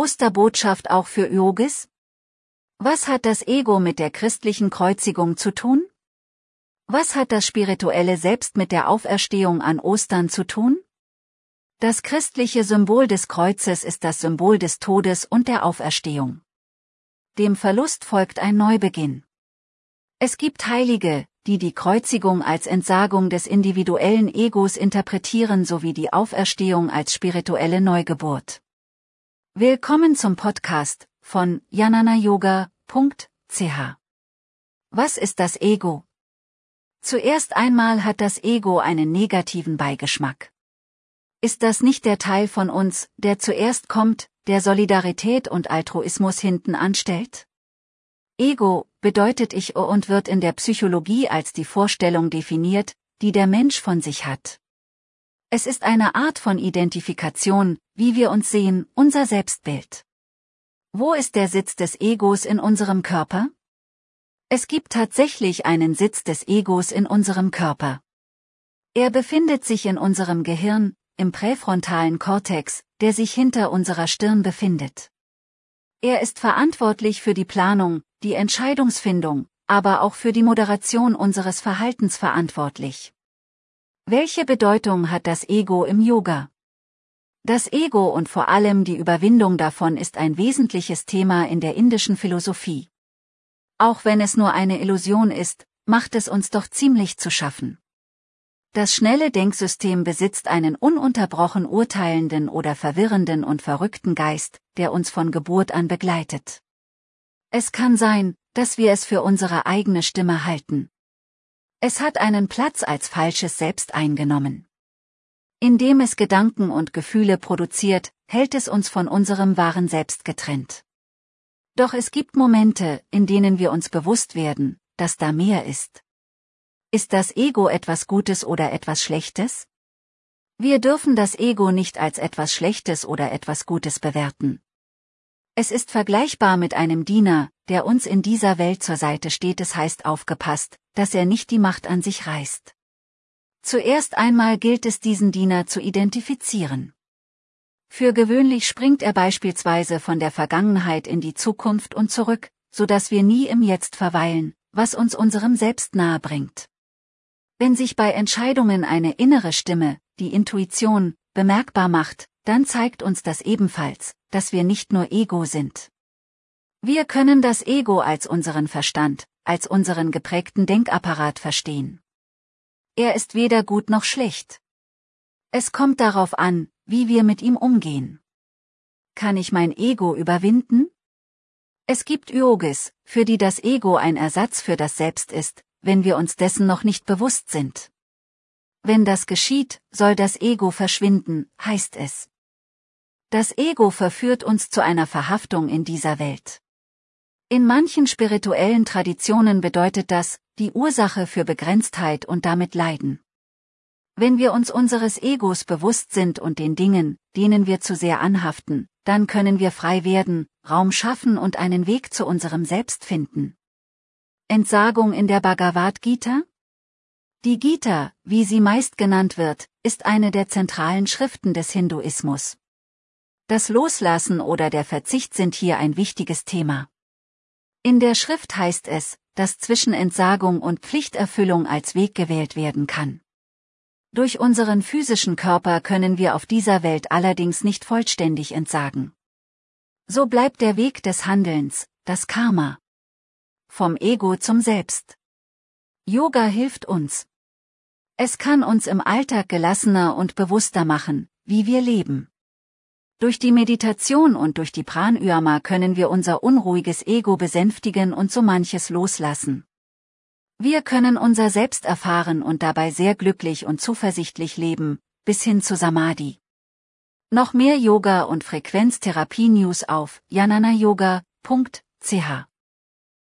Osterbotschaft auch für Yogis? Was hat das Ego mit der christlichen Kreuzigung zu tun? Was hat das spirituelle Selbst mit der Auferstehung an Ostern zu tun? Das christliche Symbol des Kreuzes ist das Symbol des Todes und der Auferstehung. Dem Verlust folgt ein Neubeginn. Es gibt Heilige, die die Kreuzigung als Entsagung des individuellen Egos interpretieren sowie die Auferstehung als spirituelle Neugeburt. Willkommen zum Podcast von jananayoga.ch. Was ist das Ego? Zuerst einmal hat das Ego einen negativen Beigeschmack. Ist das nicht der Teil von uns, der zuerst kommt, der Solidarität und Altruismus hinten anstellt? Ego bedeutet ich und wird in der Psychologie als die Vorstellung definiert, die der Mensch von sich hat. Es ist eine Art von Identifikation, wie wir uns sehen, unser Selbstbild. Wo ist der Sitz des Egos in unserem Körper? Es gibt tatsächlich einen Sitz des Egos in unserem Körper. Er befindet sich in unserem Gehirn, im präfrontalen Kortex, der sich hinter unserer Stirn befindet. Er ist verantwortlich für die Planung, die Entscheidungsfindung, aber auch für die Moderation unseres Verhaltens verantwortlich. Welche Bedeutung hat das Ego im Yoga? Das Ego und vor allem die Überwindung davon ist ein wesentliches Thema in der indischen Philosophie. Auch wenn es nur eine Illusion ist, macht es uns doch ziemlich zu schaffen. Das schnelle Denksystem besitzt einen ununterbrochen urteilenden oder verwirrenden und verrückten Geist, der uns von Geburt an begleitet. Es kann sein, dass wir es für unsere eigene Stimme halten. Es hat einen Platz als falsches Selbst eingenommen. Indem es Gedanken und Gefühle produziert, hält es uns von unserem wahren Selbst getrennt. Doch es gibt Momente, in denen wir uns bewusst werden, dass da mehr ist. Ist das Ego etwas Gutes oder etwas Schlechtes? Wir dürfen das Ego nicht als etwas Schlechtes oder etwas Gutes bewerten. Es ist vergleichbar mit einem Diener, der uns in dieser Welt zur Seite steht. Es heißt aufgepasst, dass er nicht die Macht an sich reißt. Zuerst einmal gilt es diesen Diener zu identifizieren. Für gewöhnlich springt er beispielsweise von der Vergangenheit in die Zukunft und zurück, so dass wir nie im Jetzt verweilen, was uns unserem Selbst nahe bringt. Wenn sich bei Entscheidungen eine innere Stimme, die Intuition, bemerkbar macht, dann zeigt uns das ebenfalls, dass wir nicht nur Ego sind. Wir können das Ego als unseren Verstand, als unseren geprägten Denkapparat verstehen. Er ist weder gut noch schlecht. Es kommt darauf an, wie wir mit ihm umgehen. Kann ich mein Ego überwinden? Es gibt Yogis, für die das Ego ein Ersatz für das Selbst ist, wenn wir uns dessen noch nicht bewusst sind. Wenn das geschieht, soll das Ego verschwinden, heißt es. Das Ego verführt uns zu einer Verhaftung in dieser Welt. In manchen spirituellen Traditionen bedeutet das, die Ursache für Begrenztheit und damit Leiden. Wenn wir uns unseres Egos bewusst sind und den Dingen, denen wir zu sehr anhaften, dann können wir frei werden, Raum schaffen und einen Weg zu unserem Selbst finden. Entsagung in der Bhagavad Gita? Die Gita, wie sie meist genannt wird, ist eine der zentralen Schriften des Hinduismus. Das Loslassen oder der Verzicht sind hier ein wichtiges Thema. In der Schrift heißt es, dass zwischen Entsagung und Pflichterfüllung als Weg gewählt werden kann. Durch unseren physischen Körper können wir auf dieser Welt allerdings nicht vollständig entsagen. So bleibt der Weg des Handelns, das Karma. Vom Ego zum Selbst. Yoga hilft uns. Es kann uns im Alltag gelassener und bewusster machen, wie wir leben. Durch die Meditation und durch die Pranayama können wir unser unruhiges Ego besänftigen und so manches loslassen. Wir können unser Selbst erfahren und dabei sehr glücklich und zuversichtlich leben, bis hin zu Samadhi. Noch mehr Yoga und Frequenztherapie-News auf jananayoga.ch